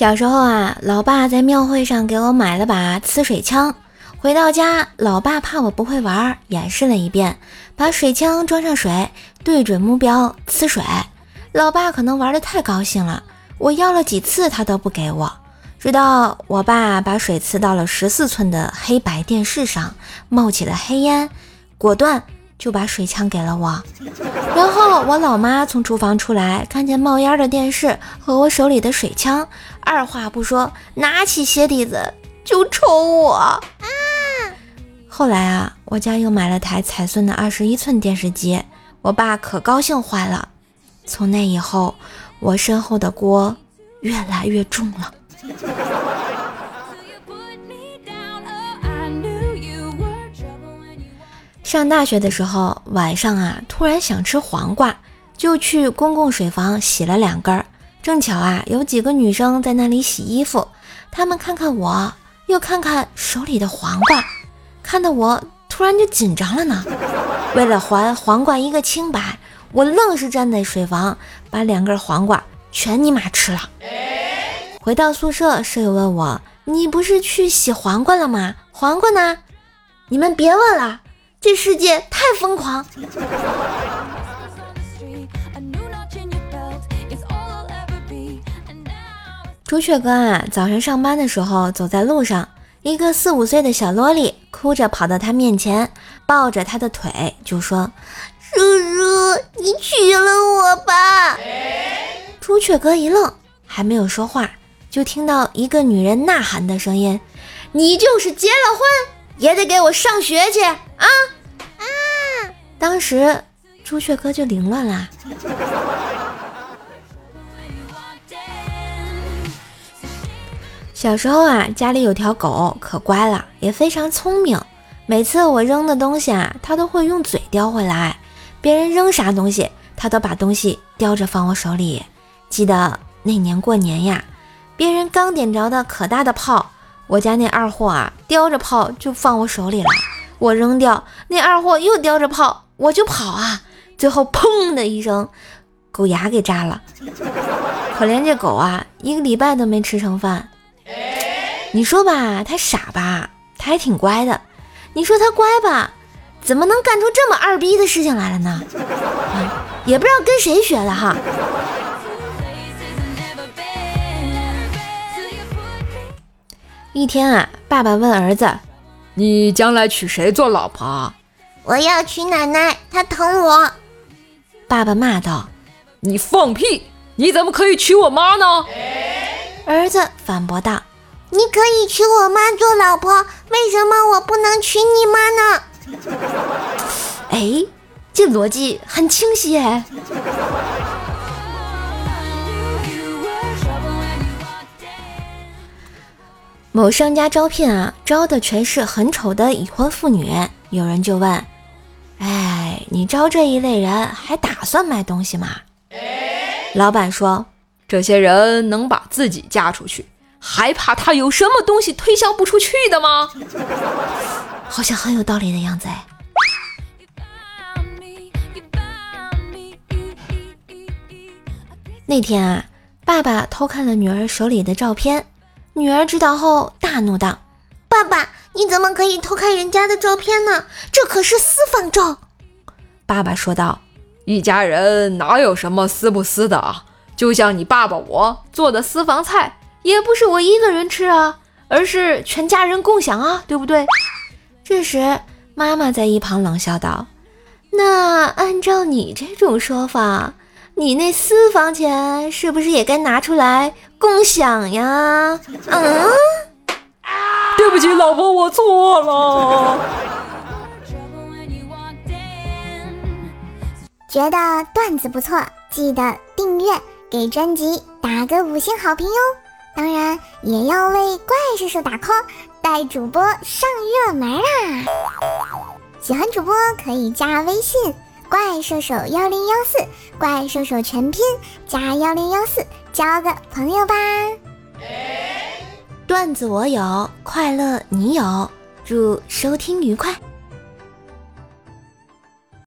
小时候啊，老爸在庙会上给我买了把呲水枪。回到家，老爸怕我不会玩，演示了一遍，把水枪装上水，对准目标呲水。老爸可能玩的太高兴了，我要了几次他都不给我。直到我爸把水呲到了十四寸的黑白电视上，冒起了黑烟，果断。就把水枪给了我，然后我老妈从厨房出来，看见冒烟的电视和我手里的水枪，二话不说，拿起鞋底子就抽我。啊！后来啊，我家又买了台彩顺的二十一寸电视机，我爸可高兴坏了。从那以后，我身后的锅越来越重了。上大学的时候，晚上啊，突然想吃黄瓜，就去公共水房洗了两根儿。正巧啊，有几个女生在那里洗衣服，她们看看我，又看看手里的黄瓜，看得我突然就紧张了呢。为了还黄瓜一个清白，我愣是站在水房，把两根黄瓜全尼玛吃了。回到宿舍，舍友问我：“你不是去洗黄瓜了吗？黄瓜呢？”你们别问了。这世界太疯狂！朱雀哥啊，早上上班的时候走在路上，一个四五岁的小萝莉哭着跑到他面前，抱着他的腿就说：“叔叔，你娶了我吧！”朱雀哥一愣，还没有说话，就听到一个女人呐喊的声音：“你就是结了婚！”也得给我上学去啊啊！当时朱雀哥就凌乱啦。小时候啊，家里有条狗，可乖了，也非常聪明。每次我扔的东西啊，它都会用嘴叼回来。别人扔啥东西，它都把东西叼着放我手里。记得那年过年呀，别人刚点着的可大的炮。我家那二货啊，叼着炮就放我手里了，我扔掉，那二货又叼着炮，我就跑啊，最后砰的一声，狗牙给扎了。可怜这狗啊，一个礼拜都没吃成饭。你说吧，它傻吧，它还挺乖的；你说它乖吧，怎么能干出这么二逼的事情来了呢？也不知道跟谁学的哈。一天啊，爸爸问儿子：“你将来娶谁做老婆？”“我要娶奶奶，她疼我。”爸爸骂道：“你放屁！你怎么可以娶我妈呢？”儿子反驳道：“你可以娶我妈做老婆，为什么我不能娶你妈呢？” 哎，这逻辑很清晰哎。某商家招聘啊，招的全是很丑的已婚妇女。有人就问：“哎，你招这一类人，还打算卖东西吗？”老板说：“这些人能把自己嫁出去，还怕他有什么东西推销不出去的吗？”好像很有道理的样子哎。那天啊，爸爸偷看了女儿手里的照片。女儿知道后大怒道：“爸爸，你怎么可以偷看人家的照片呢？这可是私房照。”爸爸说道：“一家人哪有什么私不私的啊？就像你爸爸我做的私房菜，也不是我一个人吃啊，而是全家人共享啊，对不对？”这时，妈妈在一旁冷笑道：“那按照你这种说法，你那私房钱是不是也该拿出来？”共享呀，嗯，对不起，老婆，我错了。觉得段子不错，记得订阅，给专辑打个五星好评哟。当然也要为怪叔叔打 call，带主播上热门啊！喜欢主播可以加微信怪兽手幺零幺四，怪兽手全拼加幺零幺四。交个朋友吧，段子我有，快乐你有，祝收听愉快。